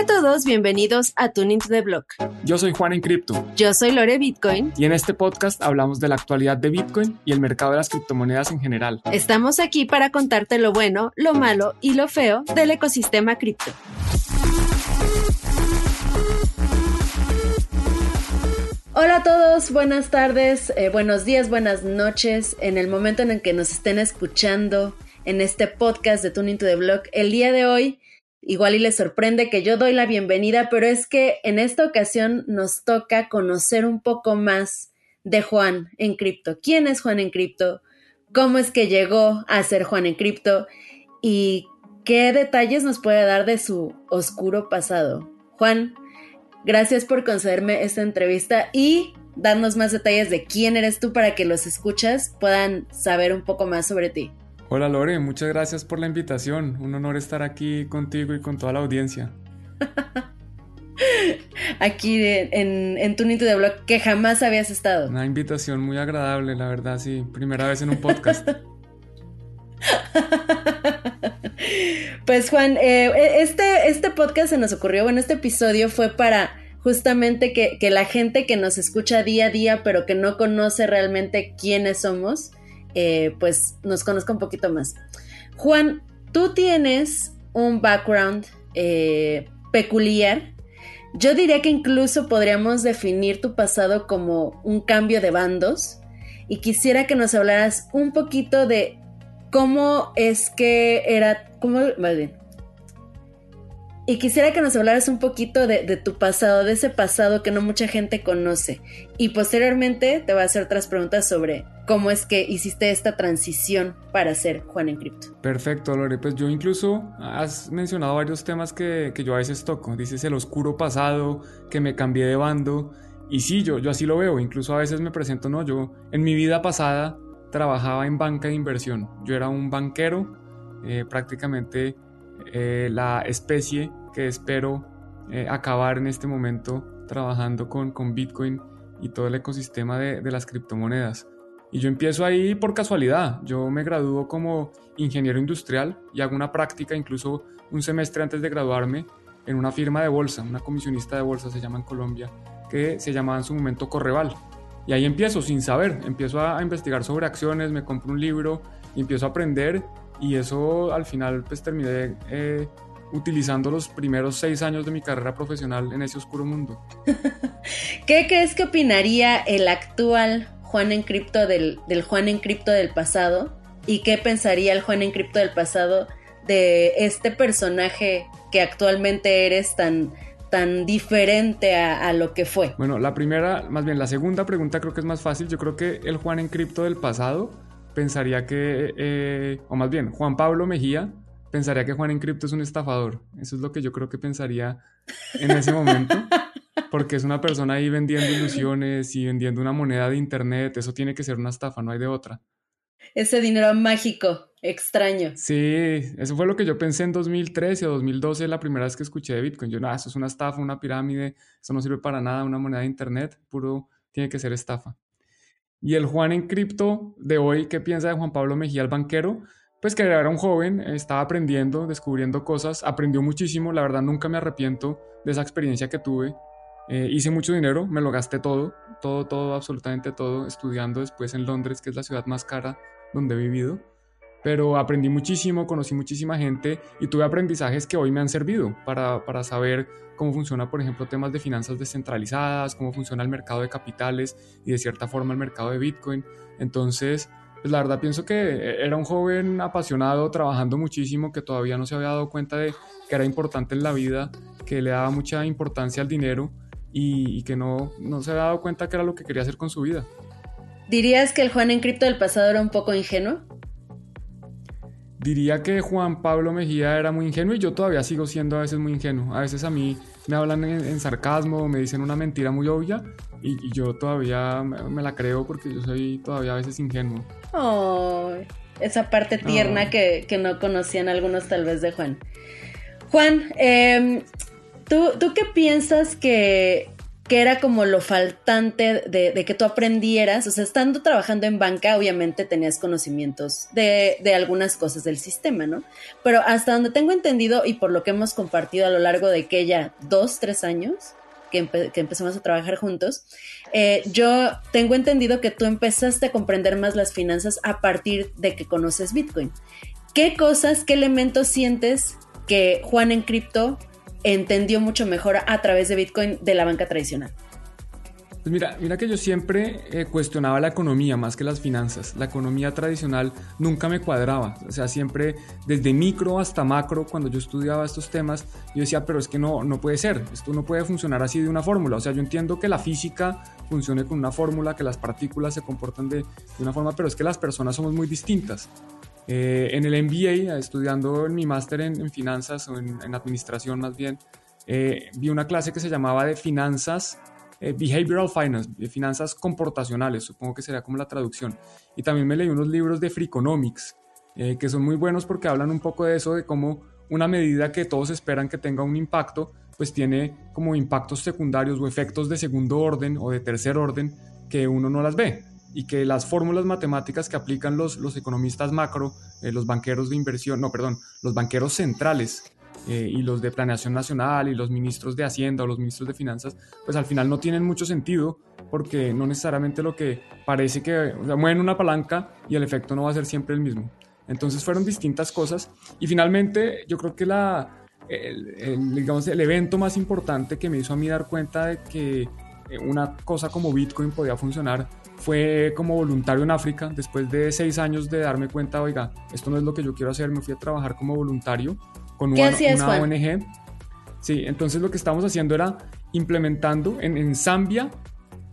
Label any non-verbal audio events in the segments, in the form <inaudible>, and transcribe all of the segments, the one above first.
Hola a todos, bienvenidos a Tuning to the Block. Yo soy Juan en Cripto. Yo soy Lore Bitcoin. Y en este podcast hablamos de la actualidad de Bitcoin y el mercado de las criptomonedas en general. Estamos aquí para contarte lo bueno, lo malo y lo feo del ecosistema cripto. Hola a todos, buenas tardes, eh, buenos días, buenas noches. En el momento en el que nos estén escuchando en este podcast de Tuning to the Block, el día de hoy Igual y les sorprende que yo doy la bienvenida, pero es que en esta ocasión nos toca conocer un poco más de Juan en cripto. ¿Quién es Juan en cripto? ¿Cómo es que llegó a ser Juan en cripto? ¿Y qué detalles nos puede dar de su oscuro pasado? Juan, gracias por concederme esta entrevista y darnos más detalles de quién eres tú para que los escuchas puedan saber un poco más sobre ti. Hola Lore, muchas gracias por la invitación. Un honor estar aquí contigo y con toda la audiencia. <laughs> aquí en, en tu de blog que jamás habías estado. Una invitación muy agradable, la verdad, sí. Primera vez en un podcast. <laughs> pues Juan, eh, este, este podcast se nos ocurrió, bueno, este episodio fue para justamente que, que la gente que nos escucha día a día, pero que no conoce realmente quiénes somos, eh, pues nos conozca un poquito más. Juan, tú tienes un background eh, peculiar. Yo diría que incluso podríamos definir tu pasado como un cambio de bandos y quisiera que nos hablaras un poquito de cómo es que era, cómo, y quisiera que nos hablaras un poquito de, tu pasado, de ese pasado que no mucha gente conoce. Y posteriormente te voy a hacer otras preguntas sobre cómo es que hiciste esta transición para ser Juan en Cripto. Perfecto, Lore. Pues yo incluso has mencionado varios temas que, yo a veces toco. Dices el oscuro pasado, que me cambié de bando. Y sí, yo, yo así lo veo. Incluso a veces me presento, no, yo en mi vida pasada trabajaba en banca de inversión. Yo era un banquero, eh, prácticamente eh, la especie que espero eh, acabar en este momento trabajando con, con Bitcoin y todo el ecosistema de, de, las criptomonedas. Y yo empiezo ahí por casualidad. Yo me gradúo como ingeniero industrial y hago una práctica incluso un semestre antes de graduarme en una firma de bolsa, una comisionista de bolsa se llama en Colombia, que se llamaba en su momento Correval. Y ahí empiezo sin saber, empiezo a, investigar sobre acciones, me compro un libro y empiezo a aprender y eso al final pues terminé eh, utilizando los primeros seis años de mi carrera profesional en ese oscuro mundo. <laughs> ¿Qué crees que opinaría el actual Juan en cripto del, del Juan en cripto del pasado? ¿Y qué pensaría el Juan en cripto del pasado de este personaje que actualmente eres tan, tan diferente a, lo que fue? Bueno, la primera, más bien la segunda pregunta creo que es más fácil. Yo creo que el Juan en cripto del pasado pensaría que, eh, o más bien, Juan Pablo Mejía pensaría que Juan en cripto es un estafador. Eso es lo que yo creo que pensaría en ese momento. Porque es una persona ahí vendiendo ilusiones y vendiendo una moneda de internet. Eso tiene que ser una estafa, no hay de otra. Ese dinero mágico, extraño. Sí, eso fue lo que yo pensé en 2013 o 2012, la primera vez que escuché de Bitcoin. Yo, no, eso es una estafa, una pirámide, eso no sirve para nada, una moneda de internet, puro tiene que ser estafa. Y el Juan en cripto de hoy, ¿qué piensa de Juan Pablo Mejía, el banquero? Pues que era un joven, estaba aprendiendo, descubriendo cosas, aprendió muchísimo, la verdad nunca me arrepiento de esa experiencia que tuve. Eh, hice mucho dinero, me lo gasté todo, todo, todo, absolutamente todo, estudiando después en Londres, que es la ciudad más cara donde he vivido. Pero aprendí muchísimo, conocí muchísima gente y tuve aprendizajes que hoy me han servido para, para saber cómo funciona, por ejemplo, temas de finanzas descentralizadas, cómo funciona el mercado de capitales y de cierta forma el mercado de Bitcoin. Entonces, pues la verdad pienso que era un joven apasionado, trabajando muchísimo, que todavía no se había dado cuenta de que era importante en la vida, que le daba mucha importancia al dinero y, que no, no se había dado cuenta que era lo que quería hacer con su vida. ¿Dirías que el Juan en cripto del pasado era un poco ingenuo? Diría que Juan Pablo Mejía era muy ingenuo y yo todavía sigo siendo a veces muy ingenuo. A veces a mí me hablan en, sarcasmo, me dicen una mentira muy obvia y, yo todavía me, la creo porque yo soy todavía a veces ingenuo. Oh, esa parte tierna que, no conocían algunos tal vez de Juan. Juan, em, ¿tú, ¿tú qué piensas que que era como lo faltante de, que tú aprendieras, o sea, estando trabajando en banca, obviamente tenías conocimientos de, de, algunas cosas del sistema, ¿no? Pero hasta donde tengo entendido y por lo que hemos compartido a lo largo de aquella dos, tres años que, empezamos a trabajar juntos, eh, yo tengo entendido que tú empezaste a comprender más las finanzas a partir de que conoces Bitcoin. ¿Qué cosas, qué elementos sientes que Juan en cripto entendió mucho mejor a través de Bitcoin de la banca tradicional? Pues mira, mira que yo siempre eh, cuestionaba la economía más que las finanzas. La economía tradicional nunca me cuadraba. O sea, siempre desde micro hasta macro, cuando yo estudiaba estos temas, yo decía, pero es que no, no puede ser. Esto no puede funcionar así de una fórmula. O sea, yo entiendo que la física funcione con una fórmula, que las partículas se comportan de, de una forma, pero es que las personas somos muy distintas. Eh, en el MBA, estudiando en mi máster en, finanzas o en, administración más bien, eh, vi una clase que se llamaba de finanzas, eh, behavioral finance, de finanzas comportacionales, supongo que sería como la traducción. Y también me leí unos libros de Freakonomics, que son muy buenos porque hablan un poco de eso, de cómo una medida que todos esperan que tenga un impacto, pues tiene como impactos secundarios o efectos de segundo orden o de tercer orden que uno no las ve y que las fórmulas matemáticas que aplican los, los economistas macro, eh, los banqueros de inversión, no, perdón, los banqueros centrales eh, y los de planeación nacional y los ministros de Hacienda o los ministros de Finanzas, pues al final no tienen mucho sentido porque no necesariamente lo que parece que, o sea, mueven una palanca y el efecto no va a ser siempre el mismo. Entonces fueron distintas cosas y finalmente yo creo que la, digamos, el evento más importante que me hizo a mí dar cuenta de que eh, una cosa como Bitcoin podía funcionar fue como voluntario en África. Después de seis años de darme cuenta, oiga, esto no es lo que yo quiero hacer, me fui a trabajar como voluntario con una, ONG. Sí, entonces lo que estábamos haciendo era implementando en, en Zambia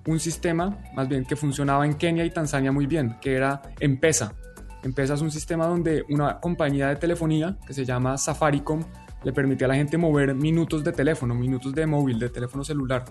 un sistema, más bien que funcionaba en Kenia y Tanzania muy bien, que era M-Pesa. M-Pesa es un sistema donde una compañía de telefonía que se llama Safaricom le permitía a la gente mover minutos de teléfono, minutos de móvil, de teléfono celular.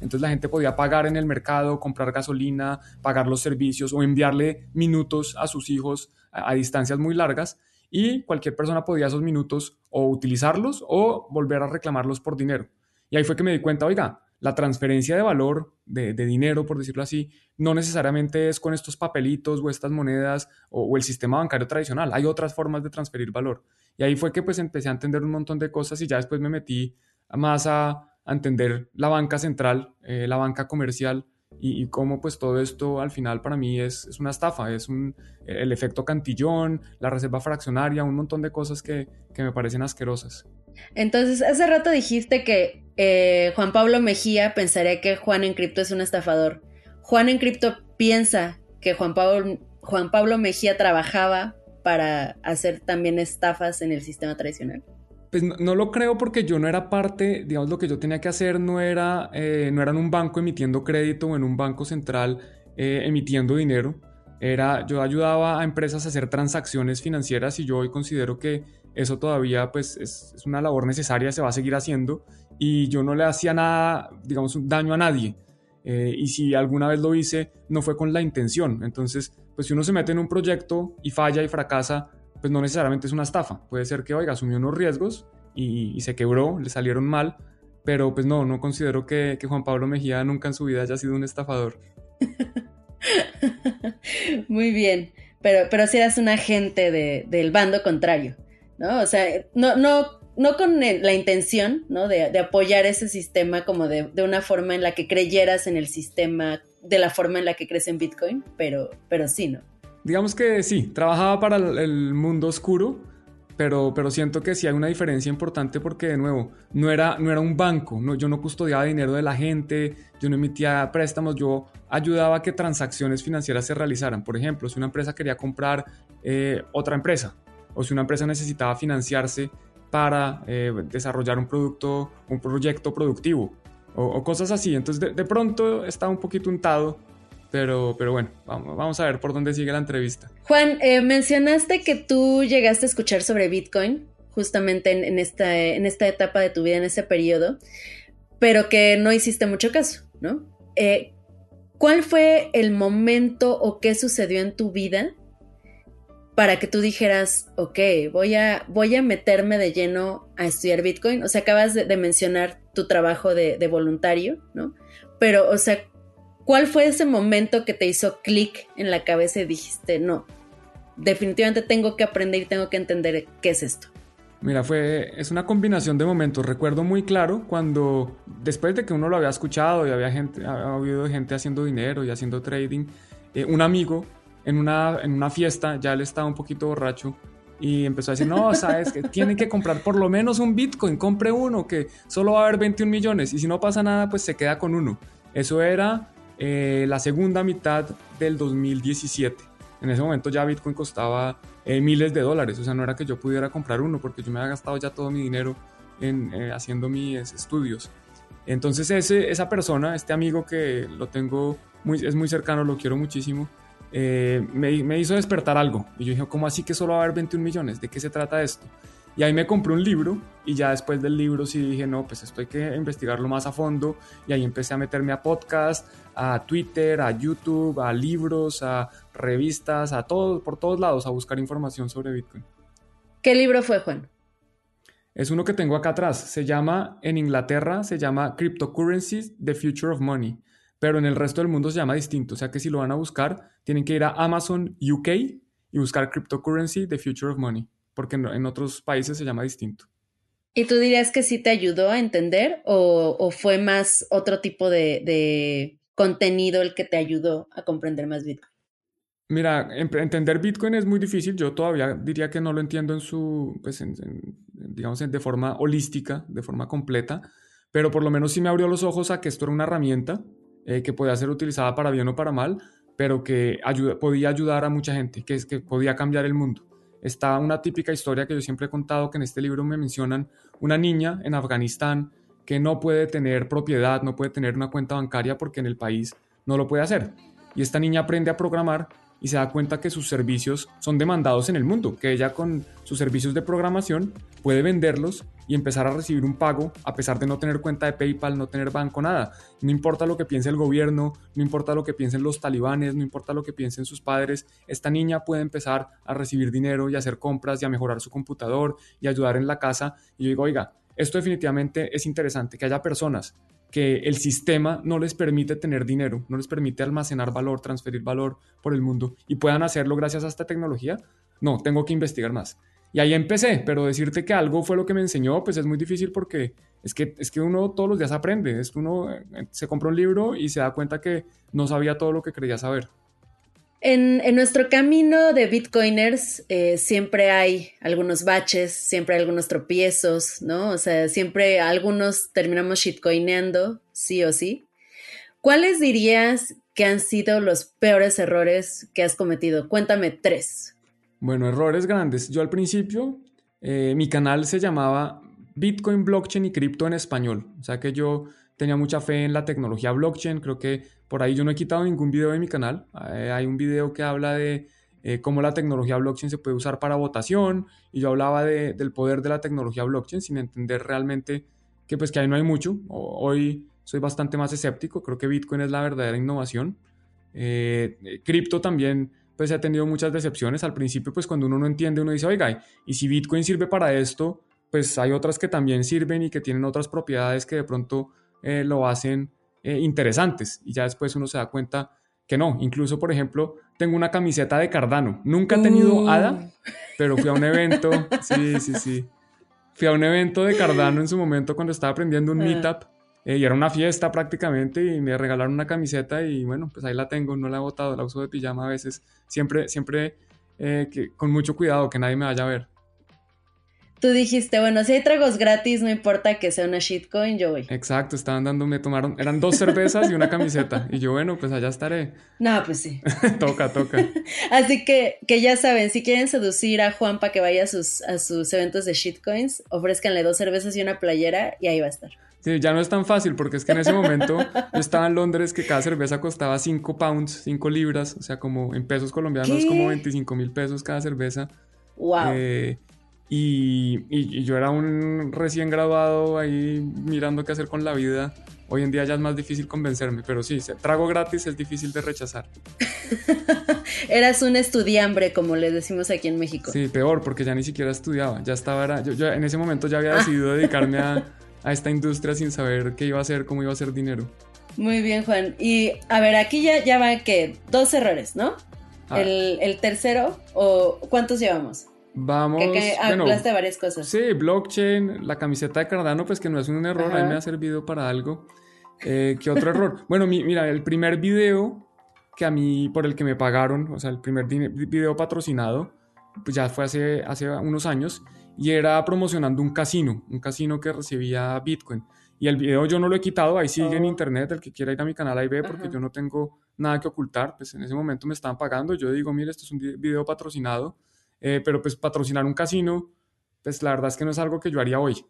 Entonces la gente podía pagar en el mercado, comprar gasolina, pagar los servicios o enviarle minutos a sus hijos a, distancias muy largas y cualquier persona podía esos minutos o utilizarlos o volver a reclamarlos por dinero. Y ahí fue que me di cuenta, oiga, la transferencia de valor, de, dinero, por decirlo así, no necesariamente es con estos papelitos o estas monedas o, el sistema bancario tradicional. Hay otras formas de transferir valor. Y ahí fue que pues empecé a entender un montón de cosas y ya después me metí más a, entender la banca central, eh, la banca comercial y, cómo pues todo esto al final para mí es, es una estafa, es un, el efecto cantillón, la reserva fraccionaria, un montón de cosas que, que me parecen asquerosas. Entonces, hace rato dijiste que eh, Juan Pablo Mejía pensaría que Juan en cripto es un estafador. Juan en cripto piensa que Juan Pablo, Juan Pablo Mejía trabajaba para hacer también estafas en el sistema tradicional. Pues no, lo creo porque yo no era parte, digamos, lo que yo tenía que hacer no era, eh, no era en un banco emitiendo crédito o en un banco central eh, emitiendo dinero. Era, yo ayudaba a empresas a hacer transacciones financieras y yo hoy considero que eso todavía pues es, una labor necesaria, se va a seguir haciendo y yo no le hacía nada, digamos, daño a nadie. Eh, y si alguna vez lo hice, no fue con la intención. Entonces, pues si uno se mete en un proyecto y falla y fracasa, pues no necesariamente es una estafa. Puede ser que, oiga, asumió unos riesgos y, se quebró, le salieron mal, pero pues no, no considero que, Juan Pablo Mejía nunca en su vida haya sido un estafador. <laughs> Muy bien, pero, pero si eras un agente del bando contrario, ¿no? O sea, no, no, no con la intención, ¿no? De, apoyar ese sistema como de, de, una forma en la que creyeras en el sistema, de la forma en la que crees en Bitcoin, pero, pero sí, ¿no? Digamos que sí, trabajaba para el mundo oscuro, pero, pero siento que sí hay una diferencia importante porque, de nuevo, no era, no era un banco, no, yo no custodiaba dinero de la gente, yo no emitía préstamos, yo ayudaba a que transacciones financieras se realizaran. Por ejemplo, si una empresa quería comprar eh, otra empresa o si una empresa necesitaba financiarse para eh, desarrollar un producto, un proyecto productivo o, cosas así. Entonces, de, de pronto estaba un poquito untado pero, pero bueno, vamos, a ver por dónde sigue la entrevista. Juan, eh, mencionaste que tú llegaste a escuchar sobre Bitcoin justamente en, esta, en esta etapa de tu vida, en ese periodo, pero que no hiciste mucho caso, ¿no? Eh, ¿Cuál fue el momento o qué sucedió en tu vida para que tú dijeras, ok, voy a, voy a meterme de lleno a estudiar Bitcoin? O sea, acabas de, mencionar tu trabajo de, de voluntario, ¿no? pero, o sea, ¿cuál fue ese momento que te hizo clic en la cabeza y dijiste, no, definitivamente tengo que aprender y tengo que entender qué es esto? Mira, fue, es una combinación de momentos. Recuerdo muy claro cuando, después de que uno lo había escuchado y había, gente, había habido gente haciendo dinero y haciendo trading, eh, un amigo en una, en una fiesta, ya él estaba un poquito borracho, y empezó a decir, no, sabes que tienen que comprar por lo menos un Bitcoin, compre uno, que solo va a haber 21 millones, y si no pasa nada, pues se queda con uno. Eso era eh, la segunda mitad del 2017. En ese momento ya Bitcoin costaba eh, miles de dólares, o sea, no era que yo pudiera comprar uno, porque yo me había gastado ya todo mi dinero en, eh, haciendo mis estudios. Entonces ese, esa persona, este amigo que lo tengo, muy, es muy cercano, lo quiero muchísimo, eh, me, hizo despertar algo. Y yo dije, ¿cómo así que solo va a haber 21 millones? ¿De qué se trata esto? Y ahí me compré un libro y ya después del libro sí dije, no, pues esto hay que investigarlo más a fondo. Y ahí empecé a meterme a podcast, a Twitter, a YouTube, a libros, a revistas, a todos, por todos lados, a buscar información sobre Bitcoin. ¿Qué libro fue, Juan? Es uno que tengo acá atrás. Se llama, en Inglaterra, se llama Cryptocurrencies, The Future of Money pero en el resto del mundo se llama distinto. O sea que si lo van a buscar, tienen que ir a Amazon UK y buscar Cryptocurrency, The Future of Money, porque en, otros países se llama distinto. ¿Y tú dirías que sí te ayudó a entender o, fue más otro tipo de, contenido el que te ayudó a comprender más Bitcoin? Mira, entender Bitcoin es muy difícil. Yo todavía diría que no lo entiendo en su, pues digamos, de forma holística, de forma completa, pero por lo menos sí me abrió los ojos a que esto era una herramienta eh, que podía ser utilizada para bien o para mal, pero que podía ayudar a mucha gente, que, es, que podía cambiar el mundo. Está una típica historia que yo siempre he contado, que en este libro me mencionan, una niña en Afganistán que no puede tener propiedad, no puede tener una cuenta bancaria porque en el país no lo puede hacer. Y esta niña aprende a programar y se da cuenta que sus servicios son demandados en el mundo, que ella con sus servicios de programación puede venderlos y empezar a recibir un pago a pesar de no tener cuenta de PayPal, no tener banco, nada. No importa lo que piense el gobierno, no importa lo que piensen los talibanes, no importa lo que piensen sus padres, esta niña puede empezar a recibir dinero y hacer compras y a mejorar su computador y ayudar en la casa. Y yo digo, oiga, esto definitivamente es interesante, que haya personas que el sistema no les permite tener dinero, no les permite almacenar valor, transferir valor por el mundo y puedan hacerlo gracias a esta tecnología, no, tengo que investigar más. Y ahí empecé, pero decirte que algo fue lo que me enseñó, pues es muy difícil porque es que, es que uno todos los días aprende, es que uno eh, se compra un libro y se da cuenta que no sabía todo lo que creía saber. En, nuestro camino de bitcoiners eh, siempre hay algunos baches, siempre hay algunos tropiezos, ¿no? O sea, siempre algunos terminamos shitcoineando, sí o sí. ¿Cuáles dirías que han sido los peores errores que has cometido? Cuéntame tres. Bueno, errores grandes. Yo al principio, eh, mi canal se llamaba Bitcoin, Blockchain y Cripto en español. O sea que yo tenía mucha fe en la tecnología blockchain. Creo que por ahí yo no he quitado ningún video de mi canal. Eh, hay un video que habla de eh, cómo la tecnología blockchain se puede usar para votación y yo hablaba del poder de la tecnología blockchain sin entender realmente que pues que ahí no hay mucho. hoy soy bastante más escéptico. Creo que Bitcoin es la verdadera innovación. Eh, cripto también pues ha tenido muchas decepciones. Al principio pues cuando uno no entiende uno dice, oiga, y si Bitcoin sirve para esto, pues hay otras que también sirven y que tienen otras propiedades que de pronto eh, lo hacen eh, interesantes y ya después uno se da cuenta que no. Incluso, por ejemplo, tengo una camiseta de Cardano. Nunca he tenido uh. pero fui a un evento, sí, sí, sí. Fui a un evento de Cardano en su momento cuando estaba aprendiendo un ah. meetup eh, y era una fiesta prácticamente y me regalaron una camiseta y bueno, pues ahí la tengo, no la he botado, la uso de pijama a veces, siempre, siempre que, con mucho cuidado que nadie me vaya a ver tú dijiste, bueno, si hay tragos gratis, no importa que sea una shitcoin, yo voy. Exacto, estaban dándome, tomaron, eran dos cervezas y una camiseta. Y yo, bueno, pues allá estaré. No, pues sí. <laughs> toca, toca. <laughs> Así que, que ya saben, si quieren seducir a Juan para que vaya a sus, a sus eventos de shitcoins, ofrézcanle dos cervezas y una playera y ahí va a estar. Sí, ya no es tan fácil porque es que en ese momento yo estaba en Londres que cada cerveza costaba 5 pounds, 5 libras, o sea, como en pesos colombianos, como 25 mil pesos cada cerveza. Wow. Eh, y, yo era un recién graduado ahí mirando qué hacer con la vida. Hoy en día ya es más difícil convencerme, pero sí, trago gratis es difícil de rechazar. <laughs> Eras un estudiambre, como le decimos aquí en México. Sí, peor, porque ya ni siquiera estudiaba. Ya estaba, yo, en ese momento ya había decidido dedicarme a, a esta industria sin saber qué iba a hacer, cómo iba a hacer dinero. Muy bien, Juan. Y a ver, aquí ya, ya va que dos errores, ¿no? Ah. El, el tercero, o ¿cuántos llevamos? Vamos. Que, que bueno, hablaste varias cosas. Sí, blockchain, la camiseta de Cardano, pues que no es un error, a mí Ajá. me ha servido para algo. Eh, ¿Qué otro error? <laughs> Bueno, mi- mira, el primer video que a mí, por el que me pagaron, o sea, el primer video patrocinado, pues ya fue hace, hace unos años, y era promocionando un casino, un casino que recibía Bitcoin. Y el video yo no lo he quitado, ahí sigue en Oh. internet, el que quiera ir a mi canal ahí ve, porque Ajá. yo no tengo nada que ocultar, pues en ese momento me estaban pagando, yo digo, mire, esto es un video patrocinado, eh, pero pues patrocinar un casino, pues la verdad es que no es algo que yo haría hoy.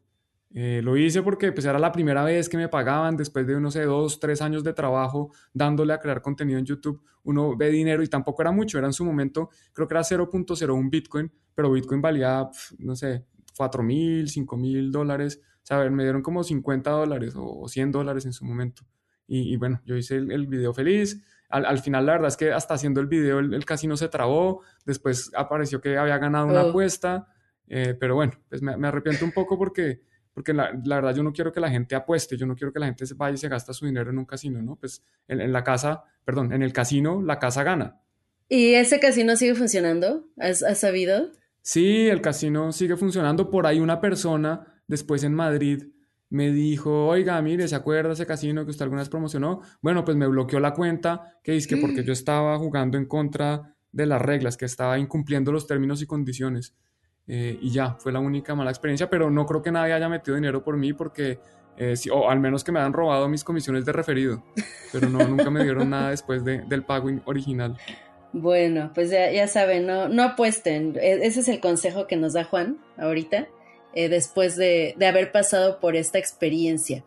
Eh, lo hice porque pues era la primera vez que me pagaban después de, no sé, dos, tres años de trabajo dándole a crear contenido en YouTube. Uno ve dinero y tampoco era mucho, era en su momento, creo que era 0.01 Bitcoin, pero Bitcoin valía, no sé, 4 mil, 5 mil dólares. O sea, me dieron como 50 dólares o 100 dólares en su momento. Y, y bueno, yo hice el, el video feliz. Al, al final, la verdad es que hasta haciendo el video, el, el casino se trabó. Después apareció que había ganado una Oh. apuesta. eh, pero bueno, pues me, me arrepiento un poco porque porque la, la verdad yo no quiero que la gente apueste, yo no quiero que la gente se vaya y se gasta su dinero en un casino, ¿no? Pues en, en la casa, perdón, en el casino la casa gana. ¿Y ese casino sigue funcionando? ¿Has, has sabido? Sí, el casino sigue funcionando. Por ahí una persona después en Madrid me dijo, oiga, mire, ¿se acuerda ese casino que usted alguna vez promocionó? Bueno, pues me bloqueó la cuenta, que dice que porque yo estaba jugando en contra de las reglas, que estaba incumpliendo los términos y condiciones. Eh, y ya, fue la única mala experiencia, pero no creo que nadie haya metido dinero por mí porque, eh, o al menos que me hayan robado mis comisiones de referido, pero no, nunca me dieron nada después de- del pago in- original. Bueno, pues ya, ya saben, no, no apuesten. E- Ese es el consejo que nos da Juan ahorita, eh, después de, de haber pasado por esta experiencia.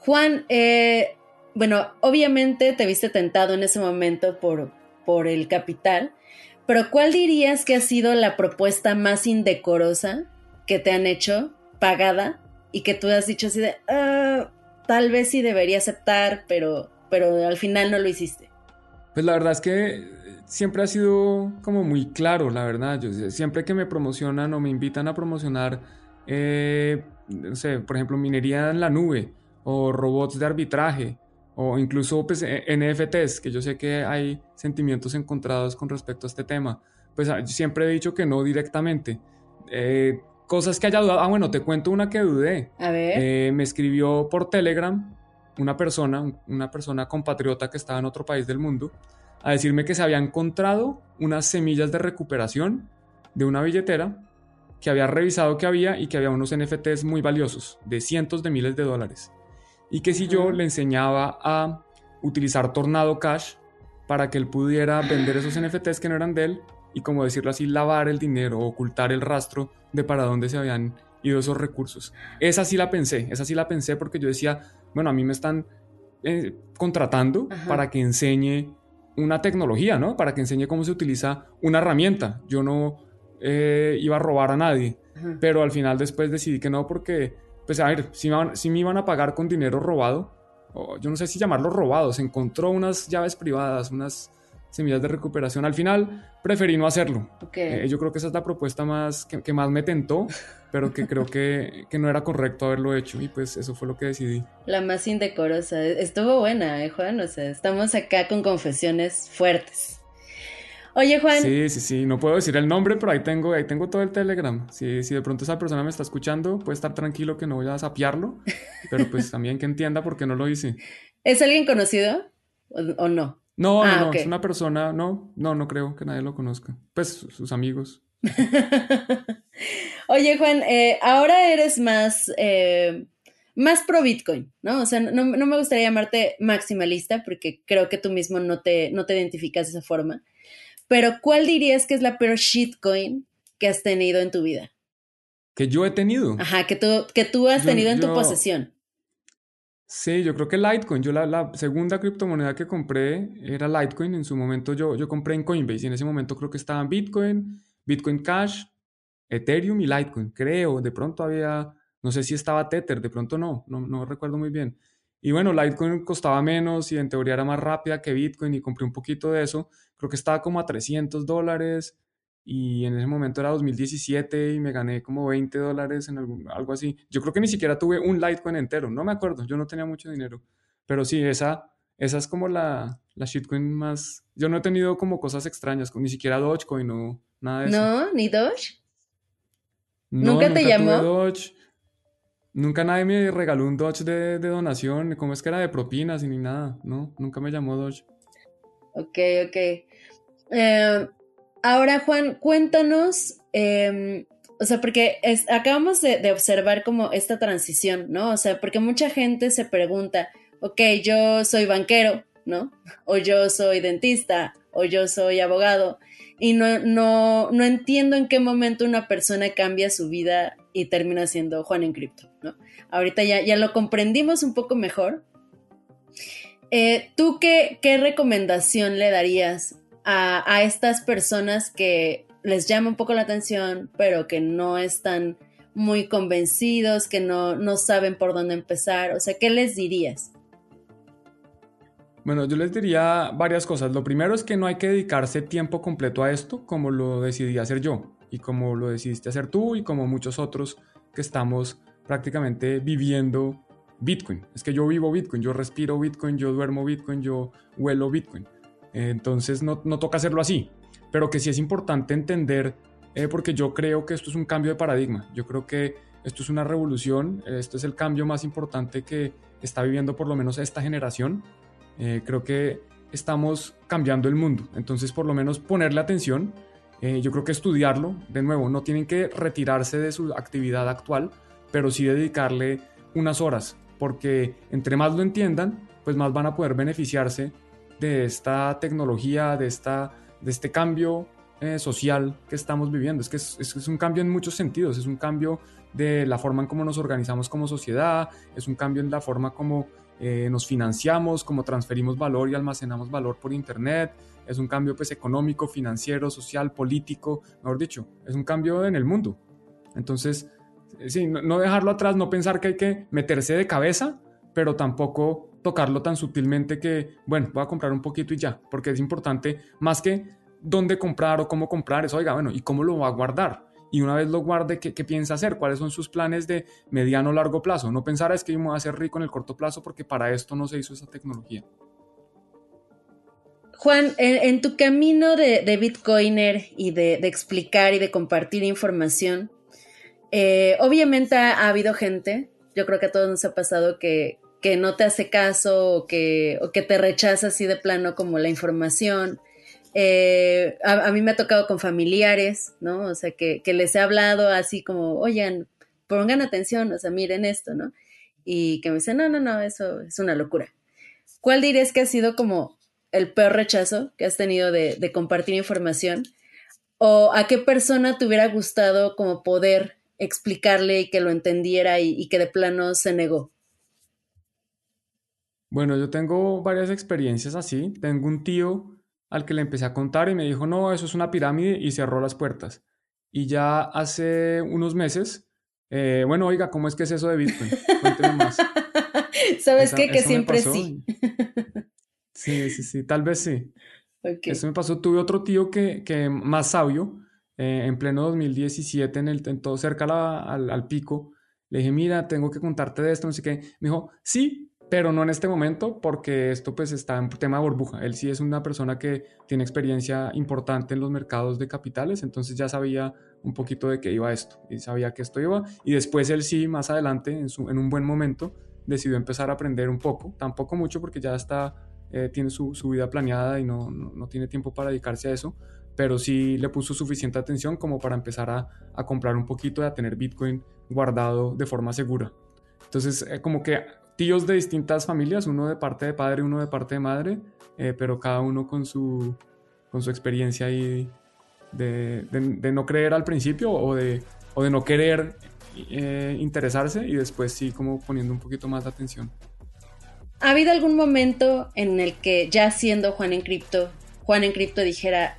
Juan, eh, bueno, obviamente te viste tentado en ese momento por, por el capital, pero ¿cuál dirías que ha sido la propuesta más indecorosa que te han hecho, pagada, y que tú has dicho así de, "Ah, tal vez sí debería aceptar, pero, pero al final no lo hiciste? Pues la verdad es que siempre ha sido como muy claro, la verdad. Yo, siempre que me promocionan o me invitan a promocionar, eh, no sé, por ejemplo, minería en la nube o robots de arbitraje o incluso pues, eh, NFTs, que yo sé que hay sentimientos encontrados con respecto a este tema, pues ah, siempre he dicho que no directamente. Eh, cosas que haya dudado. Ah, bueno, te cuento una que dudé. A ver. Eh, me escribió por Telegram una persona, un- una persona compatriota que estaba en otro país del mundo, a decirme que se había encontrado unas semillas de recuperación de una billetera que había revisado que había y que había unos NFTs muy valiosos, de cientos de miles de dólares. Y que si yo le enseñaba a utilizar Tornado Cash para que él pudiera vender esos NFTs que no eran de él y como decirlo así, lavar el dinero, ocultar el rastro de para dónde se habían ido esos recursos. Esa sí la pensé, esa sí la pensé porque yo decía, bueno, a mí me están eh, contratando Ajá. para que enseñe una tecnología, ¿no? Para que enseñe cómo se utiliza una herramienta. Yo no eh, iba a robar a nadie, Ajá. pero al final después decidí que no porque, pues a ver, si me, si me iban a pagar con dinero robado, o yo no sé si llamarlo robado, se encontró unas llaves privadas, unas semillas de recuperación. Al final preferí no hacerlo. Ok. Eh, yo creo que esa es la propuesta más que, que más me tentó, pero que creo que, <laughs> que no era correcto haberlo hecho y pues eso fue lo que decidí. La más indecorosa. Estuvo buena, ¿eh, Juan? O sea, estamos acá con confesiones fuertes. Oye, Juan. Sí, sí, sí, no puedo decir el nombre, pero ahí tengo, ahí tengo todo el Telegram. Si, si de pronto esa persona me está escuchando, puede estar tranquilo que no voy a sapearlo, pero pues también que entienda por qué no lo hice. <laughs> ¿Es alguien conocido o, o no? No, Ah, no, no, es una persona, no, no, no creo que nadie lo conozca. Pues sus amigos. <laughs> Oye, Juan, eh, ahora eres más, eh, más pro Bitcoin, ¿no? O sea, no, no me gustaría llamarte maximalista porque creo que tú mismo no te, no te identificas de esa forma. Pero, ¿cuál dirías que es la peor shitcoin que has tenido en tu vida? Que yo he tenido. Ajá, que tú, que tú has Yo- tenido en tu posesión. Sí, yo creo que Litecoin, yo la, la segunda criptomoneda que compré era Litecoin, en su momento yo, yo compré en Coinbase y en ese momento creo que estaban Bitcoin, Bitcoin Cash, Ethereum y Litecoin, creo, de pronto había, no sé si estaba Tether, de pronto no, no, no recuerdo muy bien. Y bueno, Litecoin costaba menos y en teoría era más rápida que Bitcoin y compré un poquito de eso, creo que estaba como a 300 dólares y en ese momento era 2017 y me gané como 20 dólares en algún, algo así. Yo creo que ni siquiera tuve un Litecoin entero, no me acuerdo, yo no tenía mucho dinero. Pero sí, esa, esa es como la, la shitcoin más... Yo no he tenido como cosas extrañas, ni siquiera Dogecoin o nada de eso. ¿No? ¿Ni Doge? ¿Nunca, te llamó? Doge. Nunca nadie me regaló un Doge de, donación, como es que era de propinas y ni nada, ¿no? Nunca me llamó Doge. Ok, ok. Eh, ahora, Juan, cuéntanos, em, o sea, porque acabamos de, observar como esta transición, ¿no? O sea, porque mucha gente se pregunta, ok, yo soy banquero, ¿no? <laughs> O yo soy dentista, o yo soy abogado, y no, no, no entiendo en qué momento una persona cambia su vida y termina siendo Juan en cripto, ¿no? Ahorita ya, ya lo comprendimos un poco mejor. Eh, ¿Tú qué, qué, recomendación le darías a, a, estas personas que les llama un poco la atención, pero que no están muy convencidos, que no, no saben por dónde empezar? O sea, ¿qué les dirías? Bueno, yo les diría varias cosas. Lo primero es que no hay que dedicarse tiempo completo a esto como lo decidí hacer yo y como lo decidiste hacer tú y como muchos otros que estamos prácticamente viviendo Bitcoin. Es que yo vivo Bitcoin, yo respiro Bitcoin, yo duermo Bitcoin, yo huelo Bitcoin. Entonces no, toca hacerlo así, pero que sí es importante entender, eh, porque yo creo que esto es un cambio de paradigma, yo creo que esto es una revolución, esto es el cambio más importante que está viviendo por lo menos esta generación. Eh, creo que estamos cambiando el mundo, entonces por lo menos ponerle atención eh, yo creo que estudiarlo, de nuevo, no tienen que retirarse de su actividad actual, pero sí dedicarle unas horas, porque entre más lo entiendan, pues más van a poder beneficiarse de esta tecnología, de, esta, de este cambio eh, social que estamos viviendo. Es que es, es, un cambio en muchos sentidos, es un cambio de la forma en cómo nos organizamos como sociedad, es un cambio en la forma como eh, nos financiamos, cómo transferimos valor y almacenamos valor por Internet, es un cambio pues económico, financiero, social, político, mejor dicho, es un cambio en el mundo. Entonces, eh, sí, no, dejarlo atrás, no pensar que hay que meterse de cabeza, pero tampoco tocarlo tan sutilmente que, bueno, voy a comprar un poquito y ya, porque es importante más que dónde comprar o cómo comprar, es, oiga, bueno, ¿y cómo lo va a guardar? Y una vez lo guarde, ¿qué, ¿qué, piensa hacer? ¿Cuáles son sus planes de mediano o largo plazo? No pensar es que yo me voy a hacer rico en el corto plazo porque para esto no se hizo esa tecnología. Juan, en, tu camino de, Bitcoiner y de, explicar y de compartir información, eh, obviamente ha, habido gente, yo creo que a todos nos ha pasado que, que no te hace caso o que, o que te rechaza así de plano como la información. Eh, a, mí me ha tocado con familiares, ¿no? O sea, que, que, les he hablado así como, oigan, pongan atención, o sea, miren esto, ¿no? Y que me dicen, no, no, no, eso es una locura. ¿Cuál dirías que ha sido como el peor rechazo que has tenido de, compartir información? ¿O a qué persona te hubiera gustado como poder explicarle y que lo entendiera y, que de plano se negó? Bueno, yo tengo varias experiencias así. Tengo un tío al que le empecé a contar y me dijo, no, eso es una pirámide y cerró las puertas. Y ya hace unos meses, eh, bueno, oiga, ¿cómo es que es eso de Bitcoin? Cuénteme más. <laughs> ¿Sabes qué? Que siempre sí. Sí, sí, sí, tal vez sí. Eso me pasó. Tuve otro tío que, que más sabio, eh, en pleno 2017, en, el, en todo cerca al, al, pico. Le dije, mira, tengo que contarte de esto, no sé qué. Me dijo, sí, pero no en este momento, porque esto pues está en tema de burbuja. Él sí es una persona que tiene experiencia importante en los mercados de capitales, entonces ya sabía un poquito de qué iba esto y sabía que esto iba. Y después él sí, más adelante, en, su, en un buen momento, decidió empezar a aprender un poco, tampoco mucho porque ya está eh, tiene su, vida planeada y no, tiene tiempo para dedicarse a eso, pero sí le puso suficiente atención como para empezar a, comprar un poquito y a tener Bitcoin guardado de forma segura. Entonces, eh, como que tíos de distintas familias, uno de parte de padre, uno de parte de madre, eh, pero cada uno con su, con su experiencia ahí de, no creer al principio o de, o de no querer interesarse y después sí como poniendo un poquito más de atención. ¿Ha habido algún momento en el que ya siendo Juan en Cripto, Juan en Cripto dijera,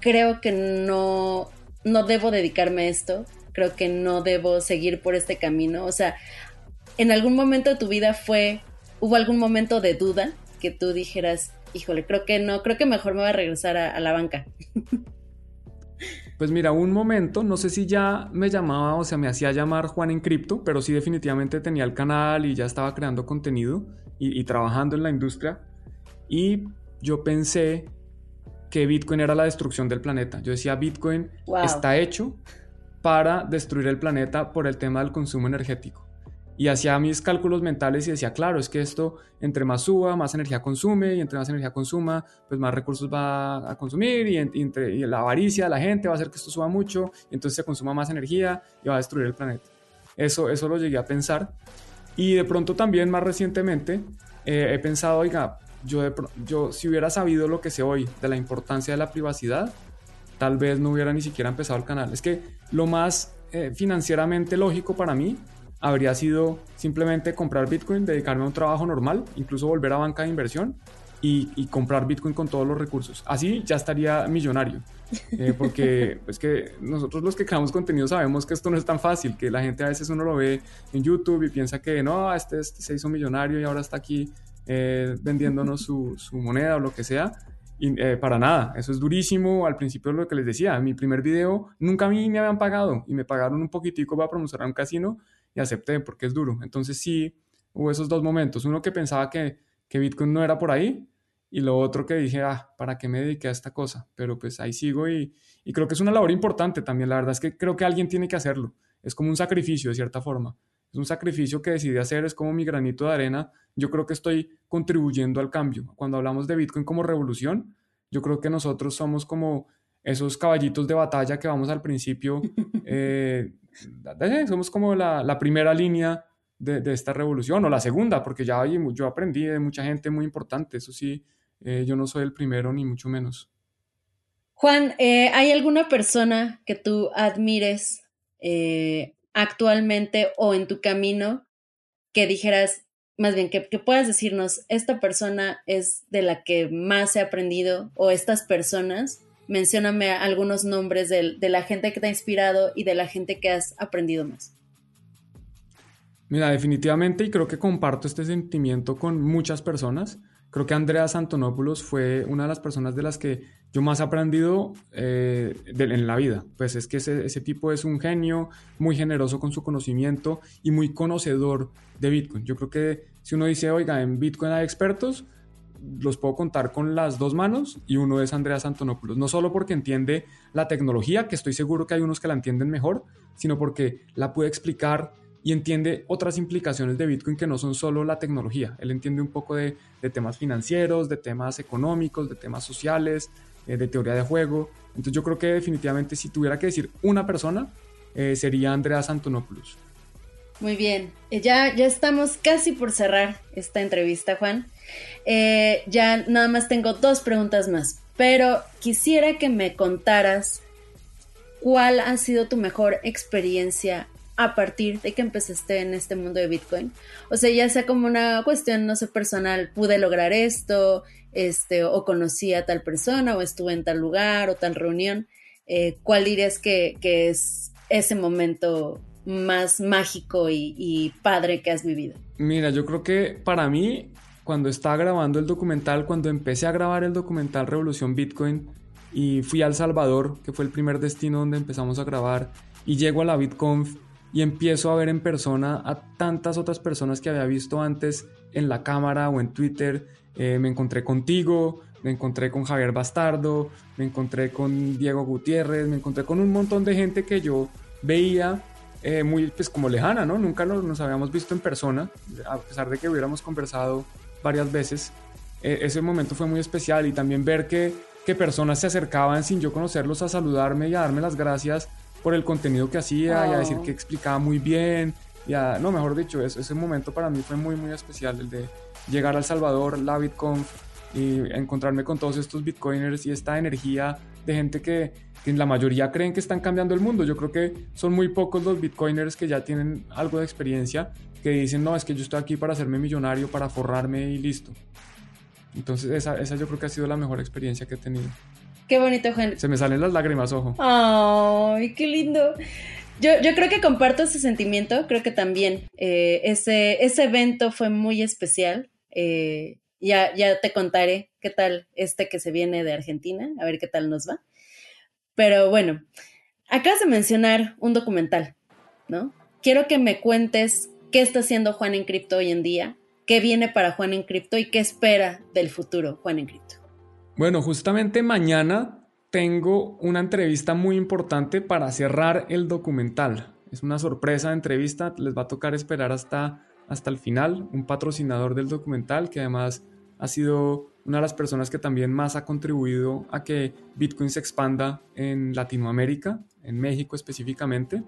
creo que no, no debo dedicarme a esto, creo que no debo seguir por este camino? O sea, ¿en algún momento de tu vida fue, hubo algún momento de duda que tú dijeras, híjole, creo que no, creo que mejor me voy a regresar a, a la banca? <laughs> Pues mira, un momento, no sé si ya me llamaba o sea, me hacía llamar Juan en Cripto, pero sí definitivamente tenía el canal y ya estaba creando contenido y, trabajando en la industria. Y yo pensé que Bitcoin era la destrucción del planeta. Yo decía, Bitcoin está hecho para destruir el planeta por el tema del consumo energético. Y hacía mis cálculos mentales y decía, claro, es que esto entre más suba, más energía consume, y entre más energía consuma, pues más recursos va a consumir, y, entre, y la avaricia de la gente va a hacer que esto suba mucho, y entonces se consuma más energía y va a destruir el planeta. Eso, eso lo llegué a pensar. Y de pronto también más recientemente eh, he pensado, oiga, yo, yo si hubiera sabido lo que sé hoy de la importancia de la privacidad, tal vez no hubiera ni siquiera empezado el canal. Es que lo más eh, financieramente lógico para mí habría sido simplemente comprar Bitcoin, dedicarme a un trabajo normal, incluso volver a banca de inversión y, comprar Bitcoin con todos los recursos. Así ya estaría millonario. Eh, porque <laughs> es pues que nosotros los que creamos contenido sabemos que esto no es tan fácil, que la gente a veces uno lo ve en YouTube y piensa que no, este, este se hizo millonario y ahora está aquí eh, vendiéndonos su, su, moneda o lo que sea. Eh, para nada, eso es durísimo. Al principio lo que les decía, en mi primer video nunca a mí me habían pagado y me pagaron un poquitico para promocionar un casino y acepté porque es duro. Entonces sí, hubo esos dos momentos. Uno que pensaba que, que Bitcoin no era por ahí y lo otro que dije, ah, ¿para qué me dediqué a esta cosa? Pero pues ahí sigo y, y creo que es una labor importante también. La verdad es que creo que alguien tiene que hacerlo. Es como un sacrificio de cierta forma. Es un sacrificio que decidí hacer, es como mi granito de arena. Yo creo que estoy contribuyendo al cambio. Cuando hablamos de Bitcoin como revolución, yo creo que nosotros somos como esos caballitos de batalla que vamos al principio <laughs> eh, somos como la, primera línea de, esta revolución, o la segunda, porque ya yo aprendí de mucha gente muy importante, eso sí, eh, yo no soy el primero ni mucho menos. Juan, eh, ¿hay alguna persona que tú admires eh, actualmente o en tu camino que dijeras, más bien, que, que, puedas decirnos, esta persona es de la que más he aprendido o estas personas mencióname algunos nombres de, la gente que te ha inspirado y de la gente que has aprendido más. Mira, definitivamente, y creo que comparto este sentimiento con muchas personas. Creo que Andreas Antonopoulos fue una de las personas de las que yo más he aprendido eh, en la vida. Pues es que ese, ese, tipo es un genio, muy generoso con su conocimiento y muy conocedor de Bitcoin. Yo creo que si uno dice, oiga, en Bitcoin hay expertos, los puedo contar con las dos manos y uno es Andreas Antonopoulos. No solo porque entiende la tecnología, que estoy seguro que hay unos que la entienden mejor, sino porque la puede explicar y entiende otras implicaciones de Bitcoin que no son solo la tecnología. Él entiende un poco de, temas financieros, de temas económicos, de temas sociales, eh, de teoría de juego. Entonces yo creo que definitivamente si tuviera que decir una persona, eh, sería Andreas Antonopoulos. Muy bien, eh, ya, ya estamos casi por cerrar esta entrevista, Juan. Ya nada más tengo dos preguntas más, pero quisiera que me contaras cuál ha sido tu mejor experiencia a partir de que empezaste en este mundo de Bitcoin. O sea, ya sea como una cuestión, no sé, personal, pude lograr esto, este, o conocí a tal persona, o estuve en tal lugar, o tal reunión. Eh, ¿Cuál dirías que, es ese momento más mágico y, y padre que has vivido? Mira, yo creo que para mí cuando estaba grabando el documental, cuando empecé a grabar el documental Revolución Bitcoin y fui a El Salvador, que fue el primer destino donde empezamos a grabar, y llego a la BitConf y empiezo a ver en persona a tantas otras personas que había visto antes en la cámara o en Twitter. Eh, me encontré contigo, me encontré con Javier Bastardo, me encontré con Diego Gutiérrez, me encontré con un montón de gente que yo veía eh, muy pues como lejana, ¿no? Nunca nos, habíamos visto en persona, a pesar de que hubiéramos conversado varias veces. E, ese momento fue muy especial y también ver que, que personas se acercaban sin yo conocerlos a saludarme y a darme las gracias por el contenido que hacía y a decir oh. que explicaba muy bien. Y no, mejor dicho, ese, ese momento para mí fue muy, muy especial, el de llegar al Salvador, la BitConf y encontrarme con todos estos Bitcoiners y esta energía de gente que, que la mayoría creen que están cambiando el mundo. Yo creo que son muy pocos los Bitcoiners que ya tienen algo de experiencia que dicen, no, es que yo estoy aquí para hacerme millonario, para forrarme y listo. Entonces esa, esa yo creo que ha sido la mejor experiencia que he tenido. Qué bonito, Juan. Se me salen las lágrimas, ojo. ¡Ay, qué lindo! Yo, yo creo que comparto ese sentimiento, creo que también eh, ese, ese evento fue muy especial. Eh, ya, ya te contaré qué tal este que se viene de Argentina, a ver qué tal nos va. Pero bueno, acabas de mencionar un documental, ¿no? Quiero que me cuentes qué está haciendo Juan en cripto hoy en día, qué viene para Juan en Cripto y qué espera del futuro Juan en Cripto. Bueno, justamente mañana tengo una entrevista muy importante para cerrar el documental. Es una sorpresa de entrevista, les va a tocar esperar hasta, hasta el final. Un patrocinador del documental que además ha sido una de las personas que también más ha contribuido a que Bitcoin se expanda en Latinoamérica, en México específicamente.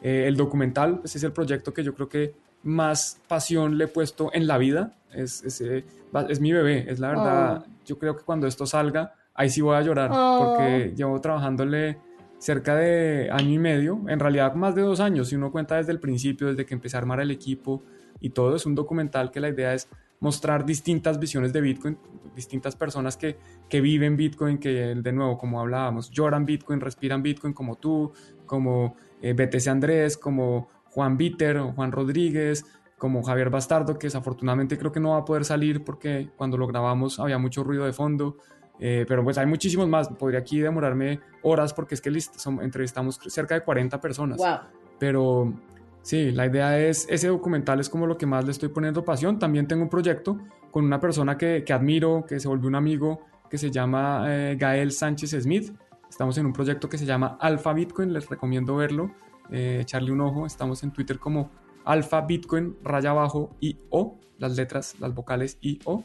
Eh, el documental es el proyecto que yo creo que más pasión le he puesto en la vida. Es, es, eh, es mi bebé, es la verdad. Oh. Yo creo que cuando esto salga, ahí sí voy a llorar, porque oh. llevo trabajándole cerca de año y medio, en realidad más de dos años, si uno cuenta desde el principio, desde que empecé a armar el equipo y todo. Es un documental que la idea es mostrar distintas visiones de Bitcoin, distintas personas que, que viven Bitcoin, que de nuevo, como hablábamos, lloran Bitcoin, respiran Bitcoin como tú, como eh, BTC Andrés, como Juan Bitter o Juan Rodríguez, como Javier Bastardo, que desafortunadamente creo que no va a poder salir porque cuando lo grabamos había mucho ruido de fondo. Eh, pero pues hay muchísimos más. Podría aquí demorarme horas porque es que entrevistamos cerca de 40 personas. Wow. Pero sí, la idea es, ese documental es como lo que más le estoy poniendo pasión. También tengo un proyecto con una persona que, que admiro, que se volvió un amigo, que se llama eh, Gael Sánchez Smith. Estamos en un proyecto que se llama Alpha Bitcoin, les recomiendo verlo, eh, echarle un ojo. Estamos en Twitter como Alpha Bitcoin raya abajo y O, las letras, las vocales y O.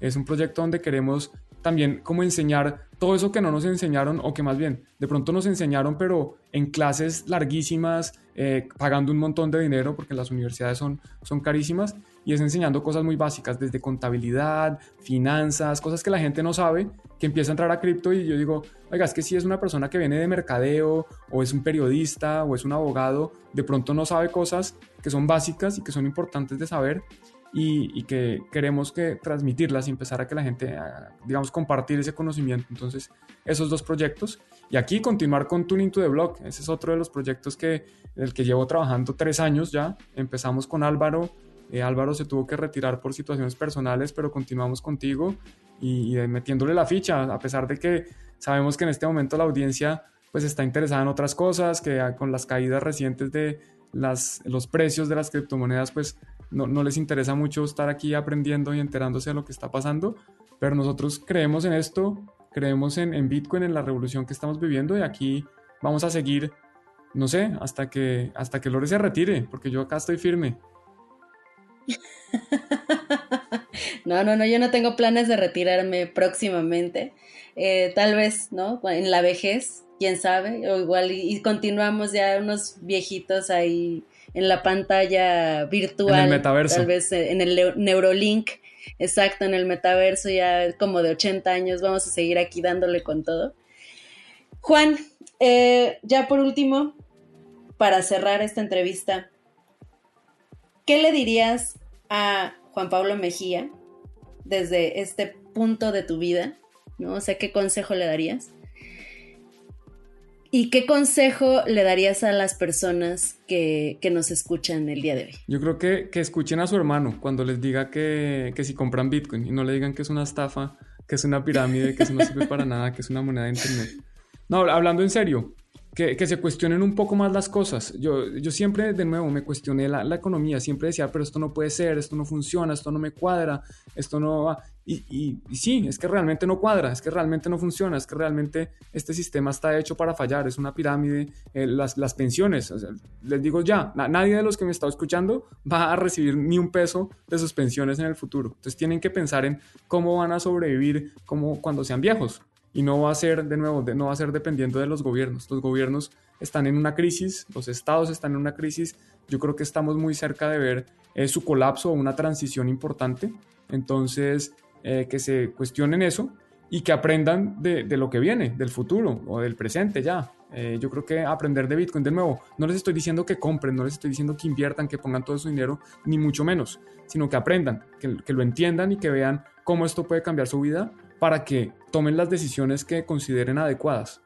Es un proyecto donde queremos también como enseñar todo eso que no nos enseñaron o que más bien de pronto nos enseñaron pero en clases larguísimas, eh, pagando un montón de dinero porque las universidades son, son carísimas y es enseñando cosas muy básicas desde contabilidad, finanzas, cosas que la gente no sabe, que empieza a entrar a cripto y yo digo, oiga, es que si es una persona que viene de mercadeo o es un periodista o es un abogado, de pronto no sabe cosas que son básicas y que son importantes de saber y, que queremos que transmitirlas y empezar a que la gente, digamos, compartir ese conocimiento. Entonces, esos dos proyectos. Y aquí continuar con Tuning to the Block. Ese es otro de los proyectos que, el que llevo trabajando tres años ya. Empezamos con Álvaro. Eh, Álvaro se tuvo que retirar por situaciones personales, pero continuamos contigo y, y, metiéndole la ficha, a pesar de que sabemos que en este momento la audiencia pues está interesada en otras cosas, que con las caídas recientes de las, los precios de las criptomonedas pues no, les interesa mucho estar aquí aprendiendo y enterándose de lo que está pasando, pero nosotros creemos en esto, creemos en, Bitcoin, en la revolución que estamos viviendo y aquí vamos a seguir, no sé, hasta que, hasta que Lore se retire, porque yo acá estoy firme. <laughs> No, no, no, yo no tengo planes de retirarme próximamente. Eh, tal vez, ¿no? En la vejez, quién sabe, o igual y continuamos ya unos viejitos ahí en la pantalla virtual. En el metaverso. Tal vez eh, en el Neurolink. Exacto, en el metaverso ya como de 80 años. Vamos a seguir aquí dándole con todo. Juan, eh, ya por último, para cerrar esta entrevista, ¿qué le dirías a Juan Pablo Mejía desde este punto de tu vida? ¿No? O sea, ¿qué consejo le darías? ¿Y qué consejo le darías a las personas que, nos escuchan el día de hoy? Yo creo que, que escuchen a su hermano cuando les diga que, que, si compran Bitcoin y no le digan que es una estafa, que es una pirámide, que eso no sirve para nada, que es una moneda de Internet. No, hablando en serio, que, se cuestionen un poco más las cosas. Yo, yo siempre, de nuevo, me cuestioné la, economía, siempre decía, pero esto no puede ser, esto no funciona, esto no me cuadra, esto no va. Y, y, sí, es que realmente no cuadra, es que realmente no funciona, es que realmente este sistema está hecho para fallar, es una pirámide, eh, las, las, pensiones, les digo ya, nadie de los que me está escuchando va a recibir ni un peso de sus pensiones en el futuro. Entonces tienen que pensar en cómo van a sobrevivir como cuando sean viejos y no va a ser, de nuevo, no va a ser dependiendo de los gobiernos. Los gobiernos están en una crisis, los estados están en una crisis. Yo creo que estamos muy cerca de ver eh, su colapso o una transición importante. Entonces, eh, que se cuestionen eso y que aprendan de, lo que viene, del futuro o del presente ya. Eh, yo creo que aprender de Bitcoin, de nuevo, no les estoy diciendo que compren, no les estoy diciendo que inviertan, que pongan todo su dinero, ni mucho menos, sino que aprendan, que, que lo entiendan y que vean cómo esto puede cambiar su vida para que tomen las decisiones que consideren adecuadas.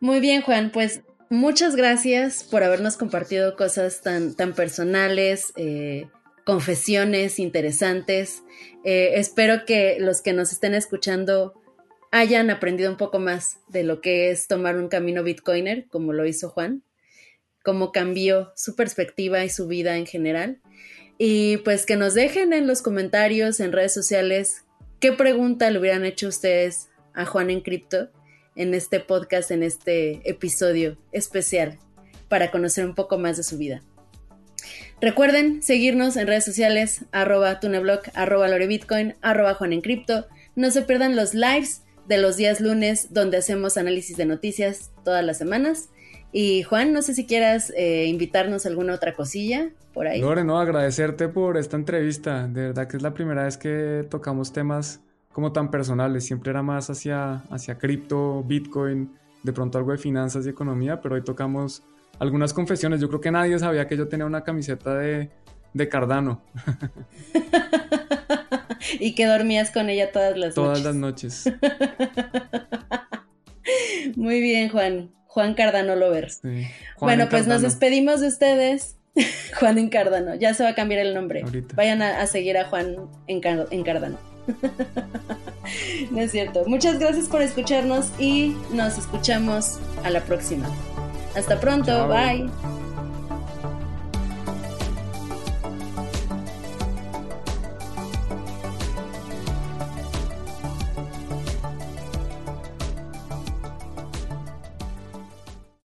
Muy bien, Juan, pues muchas gracias por habernos compartido cosas tan, tan personales, eh, confesiones interesantes. Eh, espero que los que nos estén escuchando hayan aprendido un poco más de lo que es tomar un camino bitcoiner, como lo hizo Juan, cómo cambió su perspectiva y su vida en general. Y pues que nos dejen en los comentarios, en redes sociales, qué pregunta le hubieran hecho ustedes a Juan en Cripto en este podcast, en este episodio especial, para conocer un poco más de su vida. Recuerden seguirnos en redes sociales, arroba tuneblog, arroba lorebitcoin, arroba Juan en. No se pierdan los lives de los días lunes donde hacemos análisis de noticias todas las semanas. Y Juan, no sé si quieras eh, invitarnos a alguna otra cosilla por ahí. Lore, no, agradecerte por esta entrevista. De verdad que es la primera vez que tocamos temas como tan personales. Siempre era más hacia, hacia cripto, bitcoin, de pronto algo de finanzas y economía, pero hoy tocamos algunas confesiones. Yo creo que nadie sabía que yo tenía una camiseta de, de Cardano. <laughs> y que dormías con ella todas las todas noches. Todas las noches. <laughs> Muy bien, Juan. Juan Cardano Lovers. bueno, pues nos despedimos de ustedes. <laughs> Juan en Cardano. Ya se va a cambiar el nombre. Vayan a, seguir a Juan en, Cardano. <laughs> no es cierto. Muchas gracias por escucharnos y nos escuchamos a la próxima. Hasta pronto. Bye.